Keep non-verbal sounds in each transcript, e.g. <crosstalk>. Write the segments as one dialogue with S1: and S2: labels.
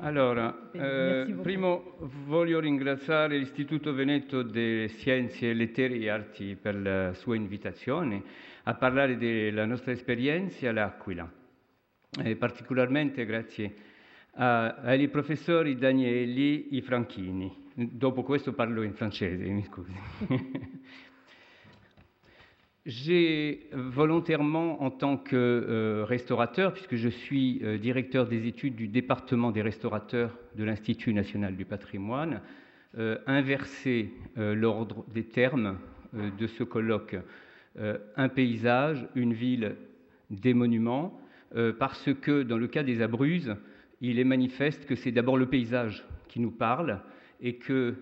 S1: Allora, eh, primo voglio ringraziare l'Istituto Veneto delle Scienze, Lettere e Arti per la sua invitazione a parlare della nostra esperienza all'Aquila. E particolarmente grazie ai professori Danieli e Franchini. Dopo questo parlo in francese, mi scusi. <laughs> J'ai volontairement, en tant que euh, restaurateur, puisque je suis euh, directeur des études du département des restaurateurs de l'Institut national du patrimoine, euh, inversé l'ordre des termes de ce colloque. un paysage, une ville, des monuments, parce que dans le cas des Abruzes, il est manifeste que c'est d'abord le paysage qui nous parle et que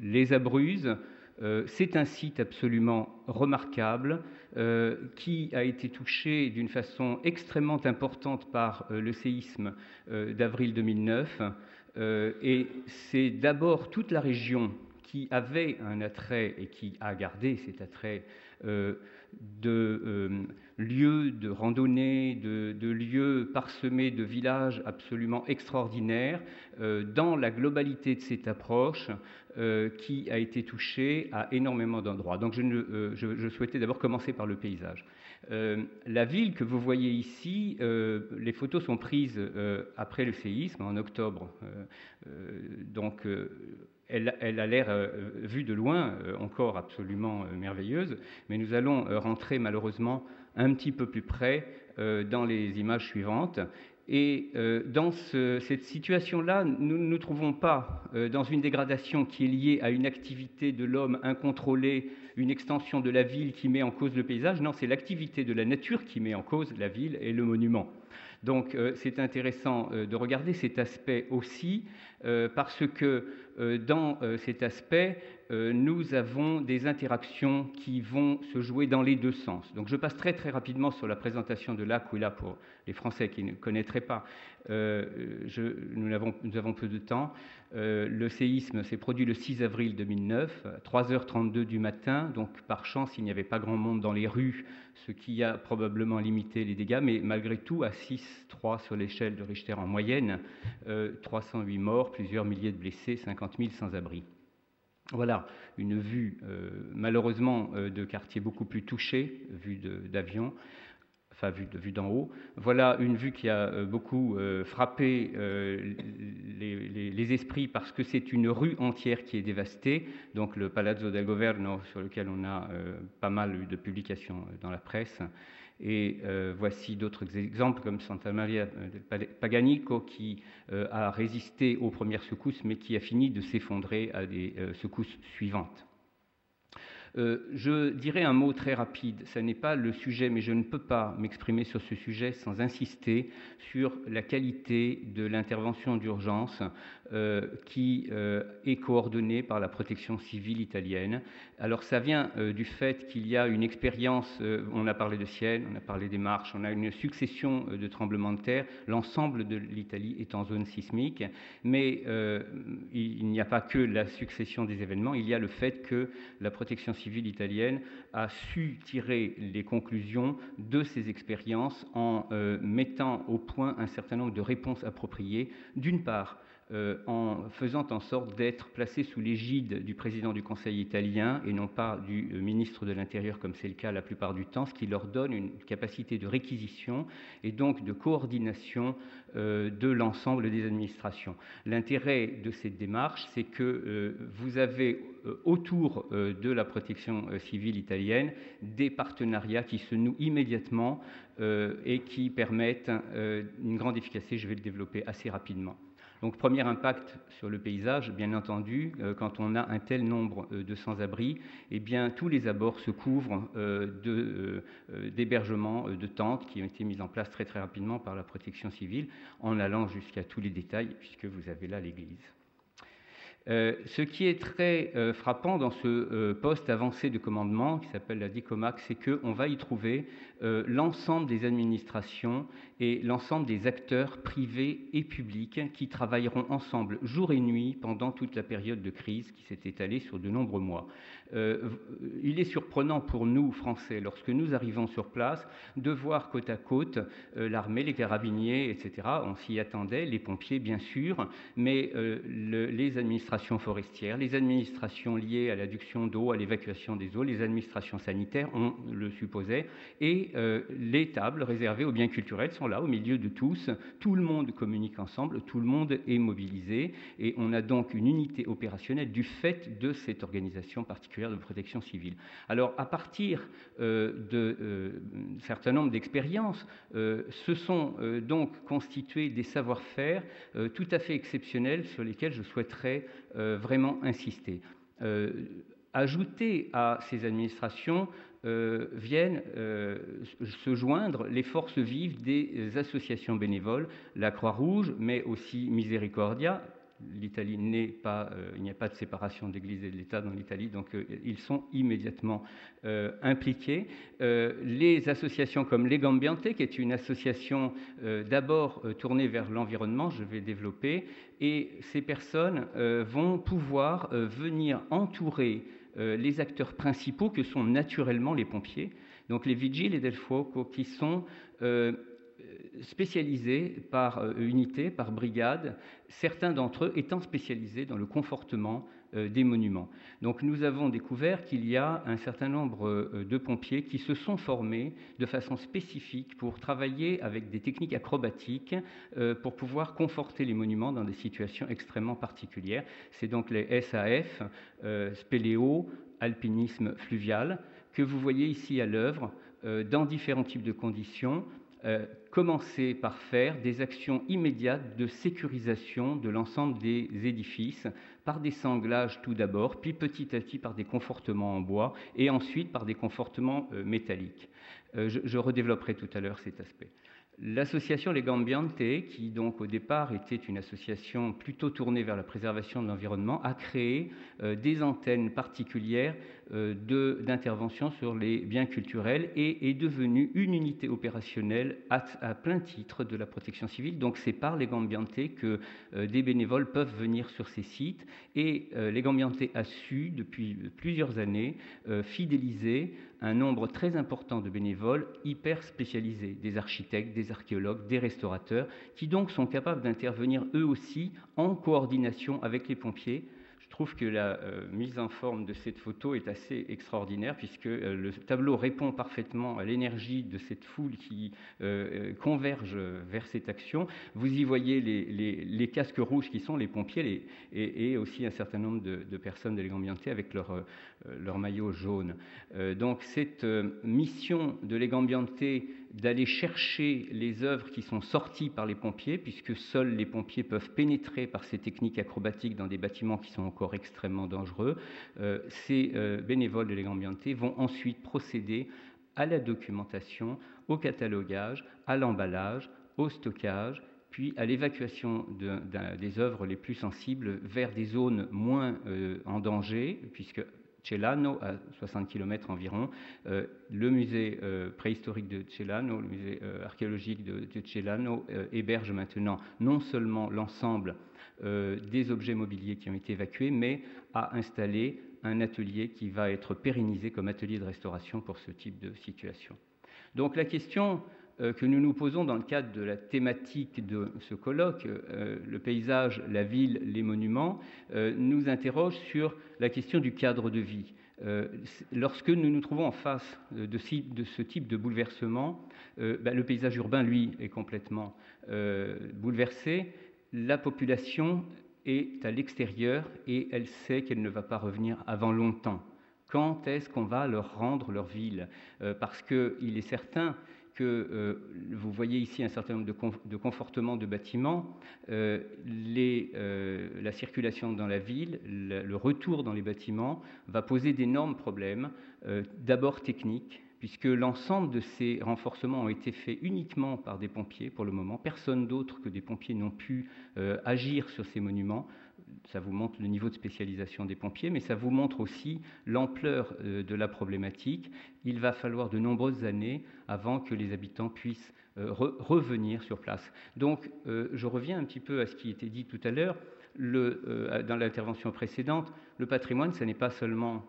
S1: les Abruzes euh, c'est un site absolument remarquable euh, qui a été touché d'une façon extrêmement importante par euh, le séisme d'avril 2009. et c'est d'abord toute la région qui avait un attrait et qui a gardé cet attrait de lieux de randonnée, de, lieux parsemés de villages absolument extraordinaires, dans la globalité de cette approche, euh, qui a été touché à énormément d'endroits. Donc je, euh, souhaitais d'abord commencer par le paysage. Euh, la ville que vous voyez ici, les photos sont prises après le séisme, en octobre. donc elle, elle, a l'air, vue de loin, encore absolument merveilleuse, mais nous allons rentrer malheureusement un petit peu plus près dans les images suivantes. Et euh, dans cette situation-là, nous ne nous trouvons pas euh, dans une dégradation qui est liée à une activité de l'homme incontrôlée, une extension de la ville qui met en cause le paysage. Non, c'est l'activité de la nature qui met en cause la ville et le monument. Donc euh, c'est intéressant de regarder cet aspect aussi, parce que dans cet aspect, euh, nous avons des interactions qui vont se jouer dans les deux sens. Donc je passe très très rapidement sur la présentation de l'Aquila pour les Français qui ne connaîtraient pas. Euh, nous, avons, peu de temps. Euh, le séisme s'est produit le 6 avril 2009, à 3h32 du matin. Donc par chance, il n'y avait pas grand monde dans les rues, ce qui a probablement limité les dégâts. Mais malgré tout, à 6,3 sur l'échelle de Richter en moyenne, 308 morts, plusieurs milliers de blessés, 50 000 sans-abri. Voilà une vue euh, malheureusement euh, de quartier beaucoup plus touché, vue d'avion, vue, haut. Voilà une vue qui a euh, beaucoup frappé les, esprits parce que c'est une rue entière qui est dévastée, donc le Palazzo del Governo sur lequel on a pas mal eu de publications dans la presse. Et euh, voici d'autres exemples comme Santa Maria del Paganico qui euh, a résisté aux premières secousses mais qui a fini de s'effondrer à des euh, secousses suivantes. Je dirais un mot très rapide, ce n'est pas le sujet, mais je ne peux pas m'exprimer sur ce sujet sans insister sur la qualité de l'intervention d'urgence euh, qui euh, est coordonnée par la protection civile italienne. Alors ça vient euh, du fait qu'il y a une expérience, on a parlé de ciel, on a parlé des marches, on a une succession de tremblements de terre, l'ensemble de l'Italie est en zone sismique, mais il n'y a pas que la succession des événements, il y a le fait que la protection civile italienne a su tirer les conclusions de ces expériences en mettant au point un certain nombre de réponses appropriées, d'une part euh, en faisant en sorte d'être placé sous l'égide du président du Conseil italien et non pas du euh, ministre de l'Intérieur comme c'est le cas la plupart du temps, ce qui leur donne une capacité de réquisition et donc de coordination euh, de l'ensemble des administrations. L'intérêt de cette démarche, c'est que vous avez autour de la protection civile italienne des partenariats qui se nouent immédiatement et qui permettent une grande efficacité. Je vais le développer assez rapidement. Donc premier impact sur le paysage, bien entendu, euh, quand on a un tel nombre euh, de sans-abri, eh bien tous les abords se couvrent euh, d'hébergements, de, tentes qui ont été mises en place très très rapidement par la protection civile, en allant jusqu'à tous les détails, puisque vous avez là l'église. Euh, ce qui est très euh, frappant dans ce euh, poste avancé de commandement qui s'appelle la DICOMAC, c'est qu'on va y trouver l'ensemble des administrations et l'ensemble des acteurs privés et publics qui travailleront ensemble jour et nuit pendant toute la période de crise qui s'est étalée sur de nombreux mois. Il est surprenant pour nous, Français, lorsque nous arrivons sur place, de voir côte à côte l'armée, les carabiniers, etc. On s'y attendait, les pompiers, bien sûr, mais les administrations forestières, les administrations liées à l'adduction d'eau, à l'évacuation des eaux, les administrations sanitaires, on le supposait, et euh, les tables réservées aux biens culturels sont là au milieu de tous. Tout le monde communique ensemble, tout le monde est mobilisé, et on a donc une unité opérationnelle du fait de cette organisation particulière de protection civile. Alors, à partir euh, de euh, certain nombre d'expériences, ce sont donc constitués des savoir-faire tout à fait exceptionnels sur lesquels je souhaiterais euh, vraiment insister. Euh, ajouter à ces administrations euh, viennent se joindre les forces vives des associations bénévoles, la Croix-Rouge, mais aussi Miséricordia, l'Italie n'est pas, euh, il n'y a pas de séparation de l'Église et de l'État dans l'Italie, donc euh, ils sont immédiatement euh, impliqués. les associations comme Legambiante, qui est une association d'abord tournée vers l'environnement, je vais développer, et ces personnes vont pouvoir venir entourer les acteurs principaux que sont naturellement les pompiers, donc les vigiles et del fuoco, qui sont spécialisés par euh, unité, par brigade, certains d'entre eux étant spécialisés dans le confortement euh, des monuments. Donc nous avons découvert qu'il y a un certain nombre euh, de pompiers qui se sont formés de façon spécifique pour travailler avec des techniques acrobatiques pour pouvoir conforter les monuments dans des situations extrêmement particulières. C'est donc les SAF, spéléo, alpinisme fluvial, que vous voyez ici à l'œuvre dans différents types de conditions commencer par faire des actions immédiates de sécurisation de l'ensemble des édifices, par des sanglages tout d'abord, puis petit à petit par des confortements en bois, et ensuite par des confortements euh, métalliques. Euh, je, redévelopperai tout à l'heure cet aspect. L'association Les Gambiante, qui donc au départ était une association plutôt tournée vers la préservation de l'environnement, a créé des antennes particulières euh, d'intervention sur les biens culturels et est devenue une unité opérationnelle à, plein titre de la protection civile. Donc c'est par les Gambiante que euh, des bénévoles peuvent venir sur ces sites et euh, les Gambiante a su depuis plusieurs années fidéliser un nombre très important de bénévoles hyper spécialisés, des architectes, des archéologues, des restaurateurs, qui donc sont capables d'intervenir eux aussi en coordination avec les pompiers trouve que la euh, mise en forme de cette photo est assez extraordinaire puisque euh, le tableau répond parfaitement à l'énergie de cette foule qui euh, converge vers cette action. Vous y voyez les, casques rouges qui sont les pompiers et, aussi un certain nombre de, personnes de l'Égambianté avec leur, leur maillot jaune. donc cette mission de l'Égambianté d'aller chercher les œuvres qui sont sorties par les pompiers, puisque seuls les pompiers peuvent pénétrer par ces techniques acrobatiques dans des bâtiments qui sont encore extrêmement dangereux. Euh, ces euh, bénévoles de l'Egambianté vont ensuite procéder à la documentation, au catalogage, à l'emballage, au stockage, puis à l'évacuation des œuvres les plus sensibles vers des zones moins euh, en danger, puisque Celano, à 60 km environ. Euh, le musée euh, préhistorique de Celano, le musée euh, archéologique de, Celano, héberge maintenant non seulement l'ensemble des objets mobiliers qui ont été évacués, mais a installé un atelier qui va être pérennisé comme atelier de restauration pour ce type de situation. Donc la question que nous nous posons dans le cadre de la thématique de ce colloque, euh, le paysage, la ville, les monuments, euh, nous interroge sur la question du cadre de vie. lorsque nous nous trouvons en face de, ce type de bouleversement, ben, le paysage urbain, lui, est complètement bouleversé. La population est à l'extérieur et elle sait qu'elle ne va pas revenir avant longtemps. Quand est-ce qu'on va leur rendre leur ville? Parce qu'il est certain que euh, vous voyez ici un certain nombre de, confortements de bâtiments, euh, euh, la circulation dans la ville, le, retour dans les bâtiments va poser d'énormes problèmes, d'abord techniques, puisque l'ensemble de ces renforcements ont été faits uniquement par des pompiers pour le moment. Personne d'autre que des pompiers n'ont pu agir sur ces monuments ça vous montre le niveau de spécialisation des pompiers, mais ça vous montre aussi l'ampleur de la problématique. Il va falloir de nombreuses années avant que les habitants puissent revenir sur place. Donc, je reviens un petit peu à ce qui était dit tout à l'heure. dans l'intervention précédente, le patrimoine, ce n'est pas seulement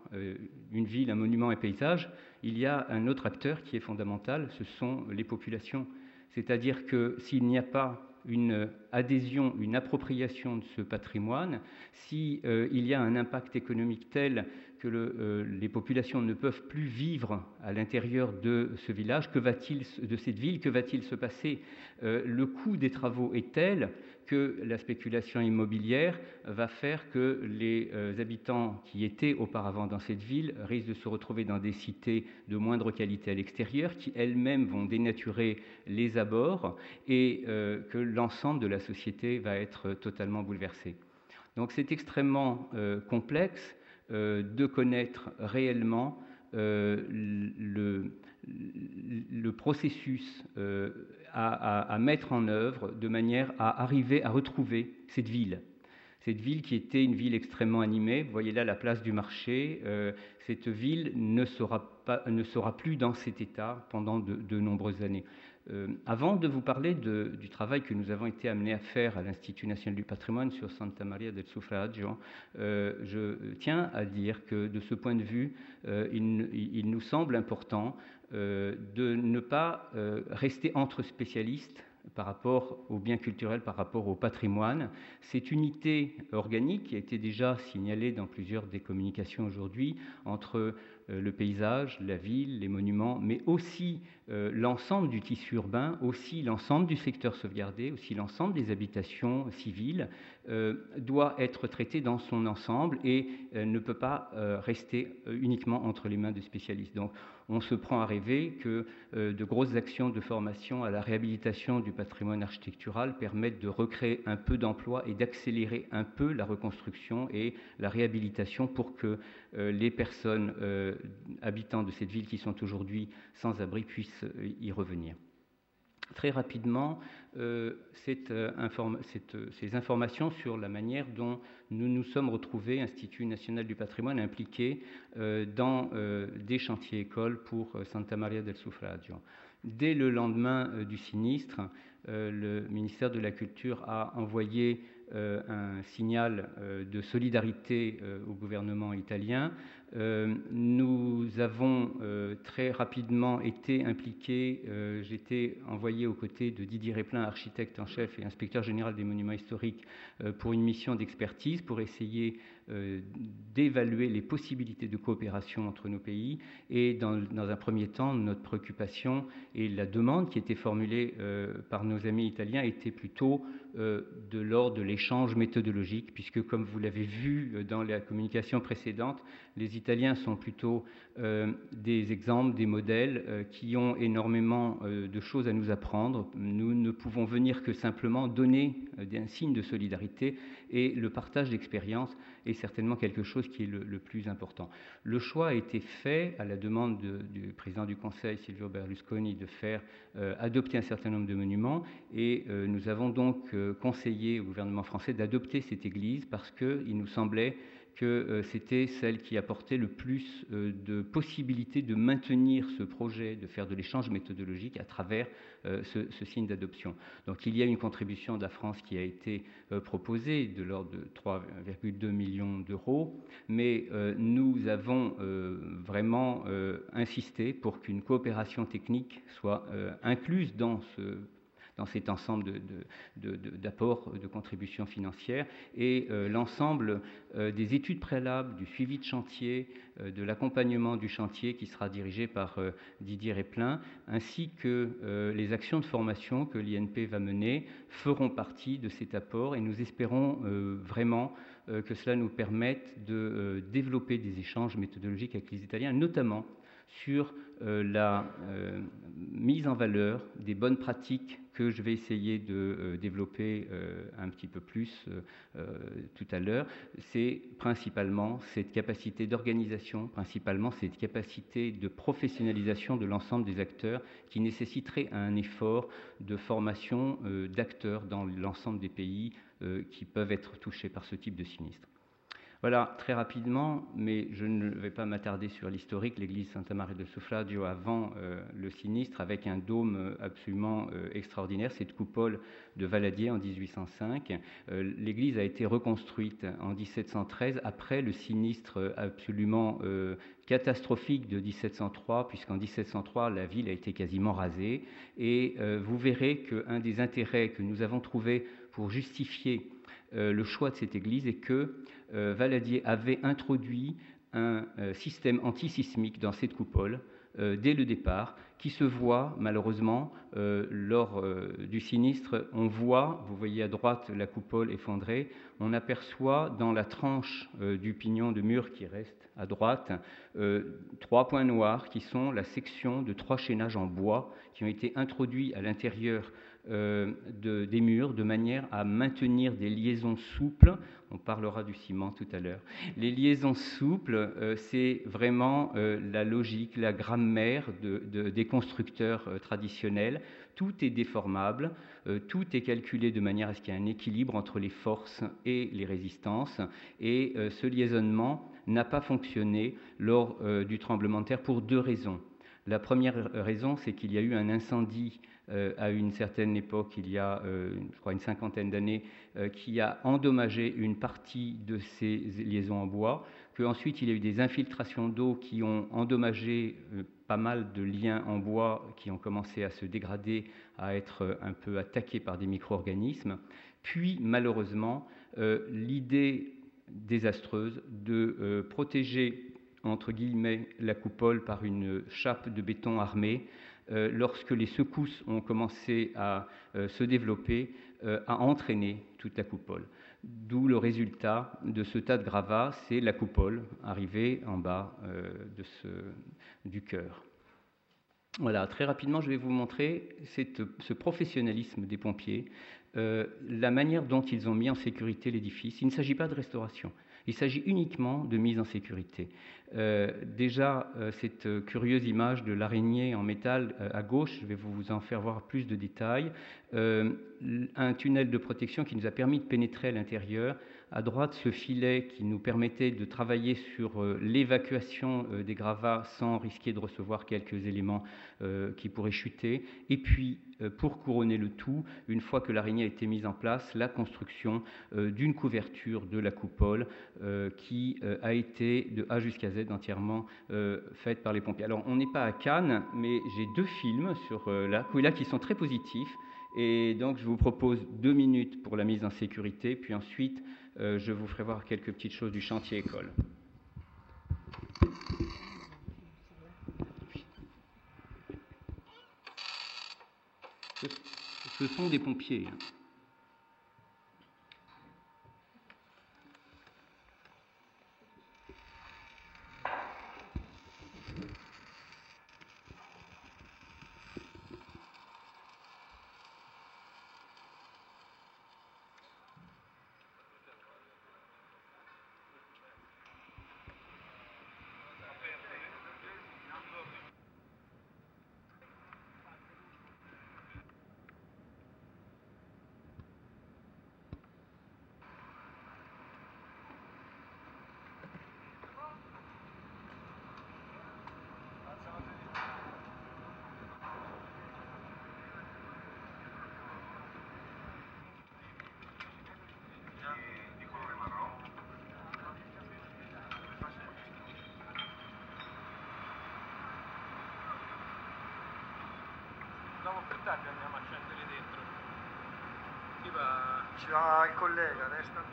S1: une ville, un monument, un paysage. Il y a un autre acteur qui est fondamental, ce sont les populations. C'est-à-dire que s'il n'y a pas une adhésion, une appropriation de ce patrimoine, s'il euh, y a un impact économique tel que euh, les populations ne peuvent plus vivre à l'intérieur de ce village, que va-t-il de cette ville, que va-t-il se passer? Euh, Le coût des travaux est tel que la spéculation immobilière va faire que les habitants qui étaient auparavant dans cette ville risquent de se retrouver dans des cités de moindre qualité à l'extérieur, qui elles-mêmes vont dénaturer les abords et que l'ensemble de la société va être totalement bouleversé. Donc c'est extrêmement euh, complexe de connaître réellement le, le processus euh, à, mettre en œuvre de manière à arriver à retrouver cette ville. Cette ville qui était une ville extrêmement animée, vous voyez là la place du marché, euh, cette ville ne sera, pas, ne sera plus dans cet état pendant de nombreuses années. Euh, avant de vous parler du travail que nous avons été amenés à faire à l'Institut national du patrimoine sur Santa Maria del Suffragio, euh, je tiens à dire que de ce point de vue, il, nous semble important de ne pas rester entre spécialistes par rapport aux biens culturels, par rapport au patrimoine. Cette unité organique qui a été déjà signalée dans plusieurs des communications aujourd'hui entre euh, le paysage, la ville, les monuments, mais aussi l'ensemble du tissu urbain, aussi l'ensemble du secteur sauvegardé, aussi l'ensemble des habitations civiles, euh, doit être traité dans son ensemble et ne peut pas rester uniquement entre les mains de spécialistes. Donc on se prend à rêver que de grosses actions de formation à la réhabilitation du patrimoine architectural permettent de recréer un peu d'emplois et d'accélérer un peu la reconstruction et la réhabilitation pour que les personnes habitants de cette ville qui sont aujourd'hui sans abri puissent euh, y revenir. Très rapidement, euh, euh, ces informations sur la manière dont nous nous sommes retrouvés, Institut national du patrimoine, impliqués dans des chantiers écoles pour Santa Maria del Suffragio. Dès le lendemain du sinistre, le ministère de la Culture a envoyé un signal de solidarité au gouvernement italien euh, nous avons euh, très rapidement été impliqués. Euh, j'étais envoyé aux côtés de Didier Réplin, architecte en chef et inspecteur général des monuments historiques, pour une mission d'expertise pour essayer d'évaluer les possibilités de coopération entre nos pays. Et dans, dans, un premier temps, notre préoccupation et la demande qui était formulée par nos amis italiens était plutôt de l'ordre de l'échange méthodologique, puisque comme vous l'avez vu dans la communication précédente, les Italiens sont plutôt euh, des exemples, des modèles euh, qui ont énormément euh, de choses à nous apprendre. Nous ne pouvons venir que simplement donner un signe de solidarité et le partage d'expériences est certainement quelque chose qui est le, plus important. Le choix a été fait à la demande du président du Conseil, Silvio Berlusconi, de faire adopter un certain nombre de monuments et nous avons donc conseillé au gouvernement français d'adopter cette église parce qu'il nous semblait euh, c'était celle qui apportait le plus euh, de possibilités de maintenir ce projet, de faire de l'échange méthodologique à travers euh, ce, signe d'adoption. Donc il y a une contribution de la France qui a été proposée de l'ordre de 3,2 millions d'euros, mais nous avons vraiment insisté pour qu'une coopération technique soit incluse dans ce dans cet ensemble d'apports, de, contributions financières, et euh, l'ensemble euh, des études préalables, du suivi de chantier, euh, de l'accompagnement du chantier qui sera dirigé par Didier Replin, ainsi que les actions de formation que l'INP va mener feront partie de cet apport, et nous espérons vraiment que cela nous permette de développer des échanges méthodologiques avec les Italiens, notamment sur la mise en valeur des bonnes pratiques que je vais essayer de euh, développer euh, un petit peu plus euh, tout à l'heure, c'est principalement cette capacité d'organisation, principalement cette capacité de professionnalisation de l'ensemble des acteurs qui nécessiterait un effort de formation d'acteurs dans l'ensemble des pays qui peuvent être touchés par ce type de sinistre. Voilà, très rapidement, mais je ne vais pas m'attarder sur l'historique, l'église Santa Maria del Suffragio avant euh, le sinistre, avec un dôme euh, absolument euh, extraordinaire, cette coupole de Valadier en 1805. l'église a été reconstruite en 1713 après le sinistre absolument catastrophique de 1703, puisqu'en 1703, la ville a été quasiment rasée. Et vous verrez qu'un des intérêts que nous avons trouvé pour justifier le choix de cette église est que Valadier avait introduit un euh, système antisismique dans cette coupole euh, dès le départ, qui se voit malheureusement lors du sinistre. On voit, vous voyez à droite la coupole effondrée, on aperçoit dans la tranche du pignon de mur qui reste à droite trois points noirs qui sont la section de trois chaînages en bois qui ont été introduits à l'intérieur des murs de manière à maintenir des liaisons souples on parlera du ciment tout à l'heure. Les liaisons souples, euh, c'est vraiment euh, la logique, la grammaire des constructeurs euh, traditionnels. Tout est déformable, tout est calculé de manière à ce qu'il y ait un équilibre entre les forces et les résistances. Et ce liaisonnement n'a pas fonctionné lors du tremblement de terre pour deux raisons. La première raison, c'est qu'il y a eu un incendie euh, à une certaine époque, il y a, euh, je crois, une cinquantaine d'années, euh, qui a endommagé une partie de ces liaisons en bois, qu'ensuite il y a eu des infiltrations d'eau qui ont endommagé pas mal de liens en bois qui ont commencé à se dégrader, à être un peu attaqués par des micro-organismes. Puis, malheureusement, l'idée désastreuse de protéger entre guillemets la coupole par une chape de béton armé euh, lorsque les secousses ont commencé à euh, se développer, euh, a entraîné toute la coupole. D'où le résultat de ce tas de gravats, c'est la coupole arrivée en bas du cœur. Voilà, très rapidement, je vais vous montrer ce professionnalisme des pompiers, la manière dont ils ont mis en sécurité l'édifice. Il ne s'agit pas de restauration, il s'agit uniquement de mise en sécurité. Euh, déjà, euh, cette curieuse image de l'araignée en métal euh, à gauche, je vais vous en faire voir plus de détails. un tunnel de protection qui nous a permis de pénétrer à l'intérieur à droite ce filet qui nous permettait de travailler sur euh, l'évacuation euh, des gravats sans risquer de recevoir quelques éléments euh, qui pourraient chuter. Et puis, pour couronner le tout, une fois que l'araignée a été mise en place, la construction d'une couverture de la coupole qui a été de A jusqu'à Z entièrement faite par les pompiers. Alors, on n'est pas à Cannes, mais j'ai deux films sur là, là qui sont très positifs. Et donc, je vous propose deux minutes pour la mise en sécurité, puis ensuite euh, je vous ferai voir quelques petites choses du chantier école. Ce, sont des pompiers. Hein.
S2: più tardi andiamo a scendere dentro. Chi va?
S3: Ci va il collega, destra.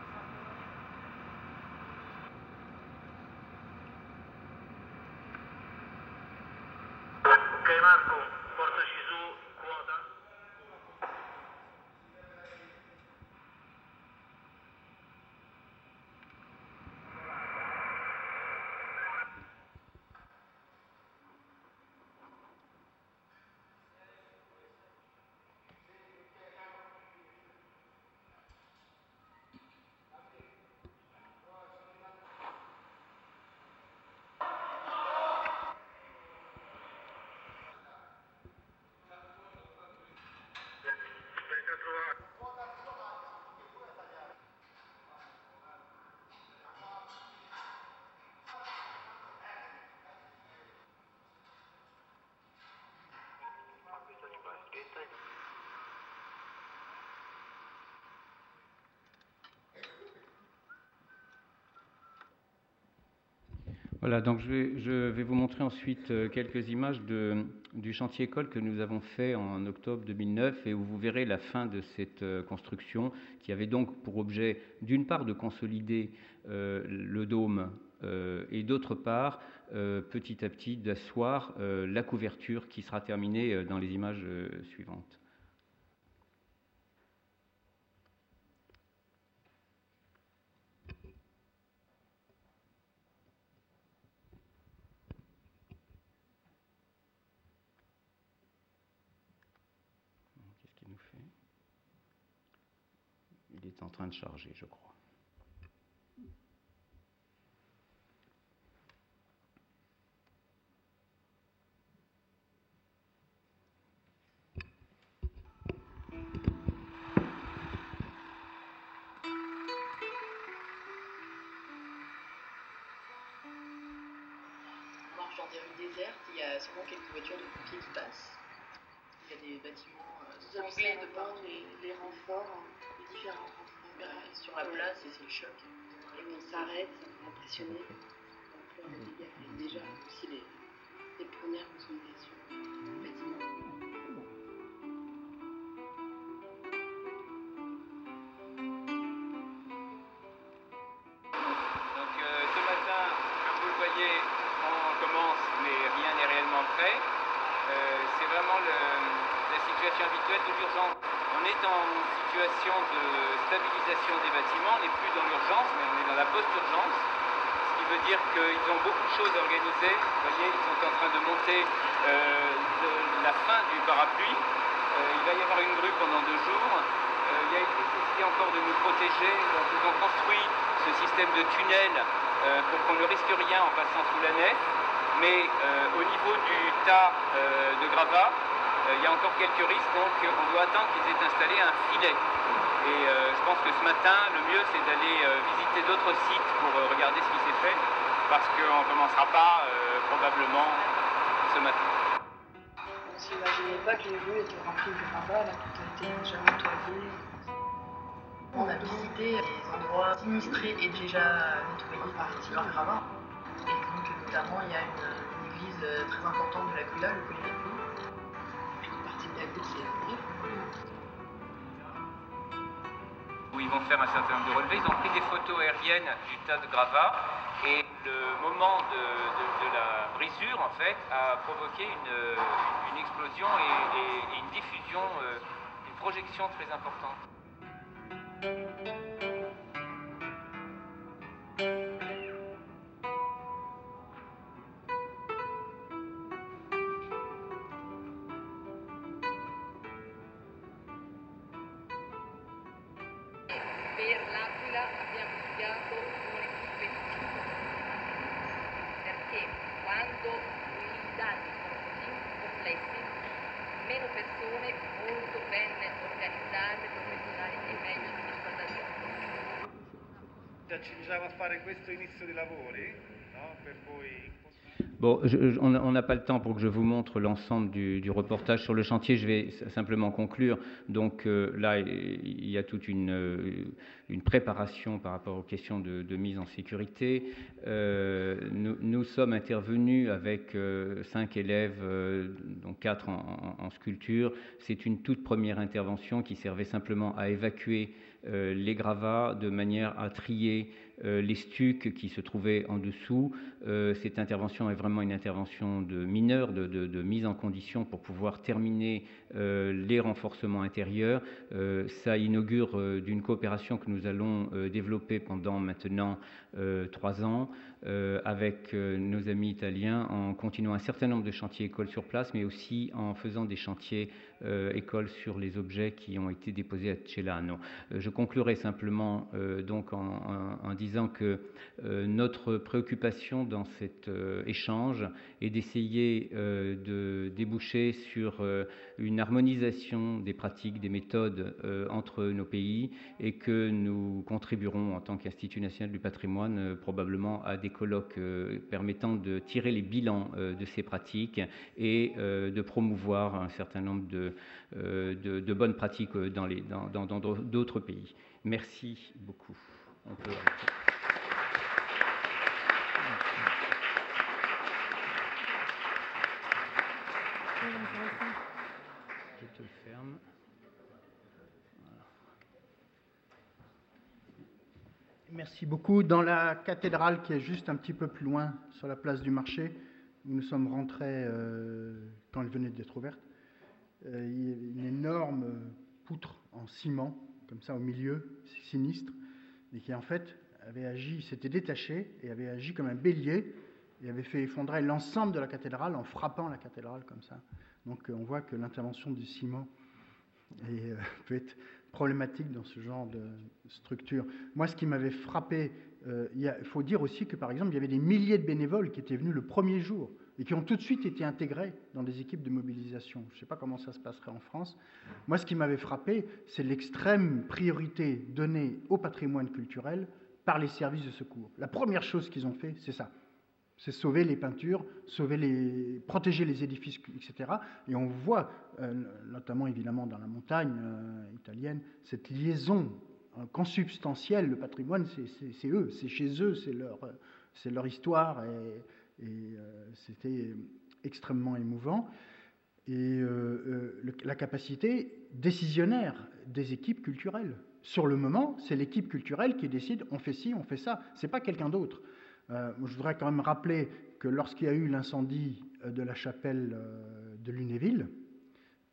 S1: Donc je vais, vous montrer ensuite euh, quelques images du chantier école que nous avons fait en octobre 2009 et où vous verrez la fin de cette euh, construction qui avait donc pour objet d'une part de consolider euh, le dôme et d'autre part petit à petit d'asseoir la couverture qui sera terminée dans les images suivantes. en train de charger, je crois.
S4: marche dans des rues désertes, il y a souvent quelques voitures de pompiers qui passent. Il y a des bâtiments euh, anglais de par
S5: les, les renforts, les différents renforts
S4: sur la place et c'est le choc.
S5: Et on s'arrête, ça peut impressionner l'ampleur des dégâts et déjà aussi les, les premières consolidations du bâtiment.
S2: Donc euh, ce matin, comme vous le voyez, on commence mais rien n'est réellement prêt. Euh, c'est vraiment le, la situation habituelle de l'urgence. On est en situation de stabilisation des bâtiments, on n'est plus dans l'urgence, mais on est dans la post-urgence, ce qui veut dire qu'ils ont beaucoup de choses à organiser. Vous voyez, ils sont en train de monter euh, la fin du parapluie. Euh, il va y avoir une grue pendant deux jours. Euh, il y a une nécessité encore de nous protéger. Donc ils ont construit ce système de tunnel pour qu'on ne risque rien en passant sous la nef. Mais au niveau du tas de gravats, il y a encore quelques risques, donc euh, on doit attendre qu'ils aient installé un filet. Et euh, je pense que ce matin, le mieux, c'est d'aller visiter d'autres sites pour regarder ce qui s'est fait, parce qu'on ne commencera pas probablement ce matin.
S5: On ne s'imaginait pas que les rues étaient remplies de gravats, là, tout été déjà nettoyé.
S4: On a visité des endroits sinistrés et déjà nettoyés par leur gravats. Et donc, notamment, il y a une, église très importante de la Gouda, le Polyméthie,
S2: où ils vont faire un certain nombre de relevés. Ils ont pris des photos aériennes du tas de gravats et le moment de, la brisure, en fait, a provoqué une, explosion et, une diffusion, euh, une projection très importante.
S1: Bon, on n'a pas le temps pour que je vous montre l'ensemble du, reportage sur le chantier. Je vais simplement conclure. Donc euh, là, il y a toute une, euh, une, préparation par rapport aux questions de, mise en sécurité. Euh, nous, sommes intervenus avec cinq élèves, donc quatre en, sculpture. C'est une toute première intervention qui servait simplement à évacuer les gravats de manière à trier les stucs qui se trouvaient en dessous. Euh, cette intervention est vraiment une intervention de mineur, de, de, de mise en condition pour pouvoir terminer les renforcements intérieurs. ça inaugure d'une coopération que nous allons développer pendant maintenant trois ans avec nos amis italiens en continuant un certain nombre de chantiers écoles sur place, mais aussi en faisant des chantiers euh, écoles sur les objets qui ont été déposés à Celano. Euh, je conclurai simplement euh, donc en, disant que notre préoccupation dans cet échange est d'essayer de déboucher sur une harmonisation des pratiques, des méthodes euh, entre nos pays et que nous contribuerons en tant qu'Institut national du patrimoine euh, probablement à des colloques euh, permettant de tirer les bilans de ces pratiques et de promouvoir un certain nombre de, bonnes pratiques dans, d'autres pays. Merci beaucoup.
S6: Merci beaucoup. Dans la cathédrale qui est juste un petit peu plus loin, sur la place du marché, où nous sommes rentrés euh, quand elle venait d'être ouverte, euh, il y a une énorme poutre en ciment, comme ça au milieu, sinistre, et qui en fait avait agi, s'était détaché et avait agi comme un bélier et avait fait effondrer l'ensemble de la cathédrale en frappant la cathédrale comme ça. Donc euh, on voit que l'intervention du ciment est, <laughs> peut être problématique dans ce genre de structure. Moi, ce qui m'avait frappé, euh, il faut dire aussi que, par exemple, il y avait des milliers de bénévoles qui étaient venus le premier jour et qui ont tout de suite été intégrés dans des équipes de mobilisation. Je ne sais pas comment ça se passerait en France. Moi, ce qui m'avait frappé, c'est l'extrême priorité donnée au patrimoine culturel par les services de secours. La première chose qu'ils ont fait, c'est ça c'est sauver les peintures, sauver les, protéger les édifices, etc. Et on voit, euh, notamment évidemment dans la montagne euh, italienne, cette liaison euh, consubstantielle. Le patrimoine, c'est eux, c'est chez eux, c'est leur, leur histoire, et, et c'était extrêmement émouvant. Et la capacité décisionnaire des équipes culturelles. Sur le moment, c'est l'équipe culturelle qui décide on fait ci, on fait ça. C'est pas quelqu'un d'autre. Euh, je voudrais quand même rappeler que lorsqu'il y a eu l'incendie euh, de la chapelle euh, de Lunéville,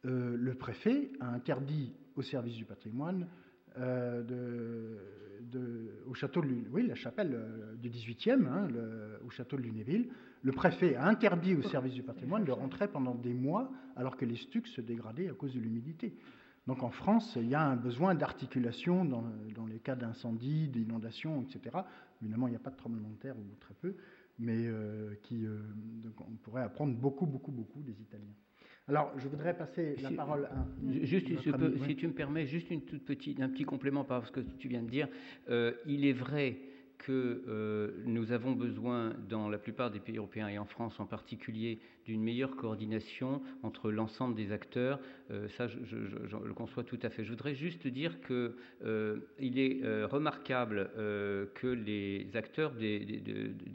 S6: le préfet a interdit au service du patrimoine de, au château de oui, la chapelle du 18e, hein, au château de Lunéville, le préfet a interdit au service du patrimoine de rentrer pendant des mois alors que les stucs se dégradaient à cause de l'humidité. Donc en France, il y a un besoin d'articulation dans, les cas d'incendie, d'inondation, etc. Évidemment, il n'y a pas de tremblement de terre ou très peu, mais euh, qui, euh, on pourrait apprendre beaucoup, beaucoup, beaucoup des Italiens. Alors, je voudrais passer la parole à.
S1: Juste, si tu me permets, juste une toute petite, un petit complément par ce que tu viens de dire. Euh, il est vrai que euh, nous avons besoin, dans la plupart des pays européens et en France en particulier, d'une meilleure coordination entre l'ensemble des acteurs. Euh, ça, je, le conçois tout à fait. Je voudrais juste dire qu'il euh, est remarquable que les acteurs des,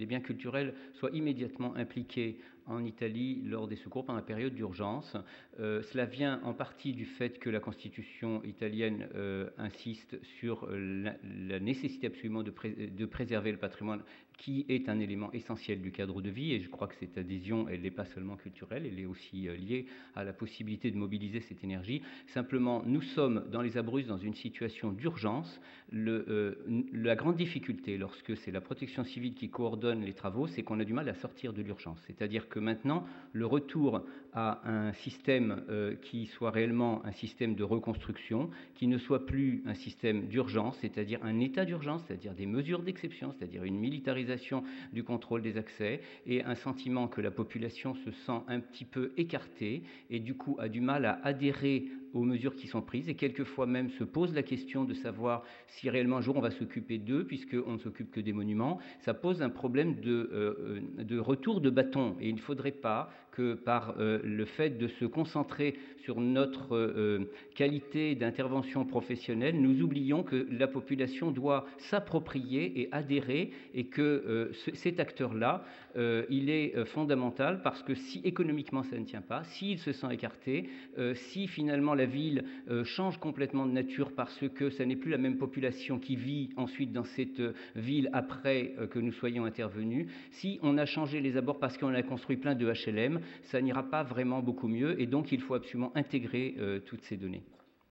S1: biens culturels soient immédiatement impliqués en Italie lors des secours pendant la période d'urgence. Euh, cela vient en partie du fait que la Constitution italienne euh, insiste sur la, nécessité absolument de, préserver le patrimoine qui est un élément essentiel du cadre de vie, et je crois que cette adhésion, elle n'est pas seulement culturelle, elle est aussi euh, liée à la possibilité de mobiliser cette énergie. Simplement, nous sommes dans les Abruzzes dans une situation d'urgence. Euh, la grande difficulté, lorsque c'est la protection civile qui coordonne les travaux, c'est qu'on a du mal à sortir de l'urgence. C'est-à-dire que maintenant, le retour à un système euh, qui soit réellement un système de reconstruction, qui ne soit plus un système d'urgence, c'est-à-dire un état d'urgence, c'est-à-dire des mesures d'exception, c'est-à-dire une militarisation du contrôle des accès et un sentiment que la population se sent un petit peu écartée et du coup a du mal à adhérer aux mesures qui sont prises et quelquefois même se pose la question de savoir si réellement un jour on va s'occuper d'eux puisqu'on ne s'occupe que des monuments. Ça pose un problème de, euh, de retour de bâton et il ne faudrait pas que par euh, le fait de se concentrer sur notre euh, qualité d'intervention professionnelle, nous oublions que la population doit s'approprier et adhérer et que cet acteur-là, il est fondamental parce que si économiquement ça ne tient pas, s'il se sent écarté, si finalement la ville euh, change complètement de nature parce que ce n'est plus la même population qui vit ensuite dans cette euh, ville après euh, que nous soyons intervenus. Si on a changé les abords parce qu'on a construit plein de HLM, ça n'ira pas vraiment beaucoup mieux et donc il faut absolument intégrer toutes ces données.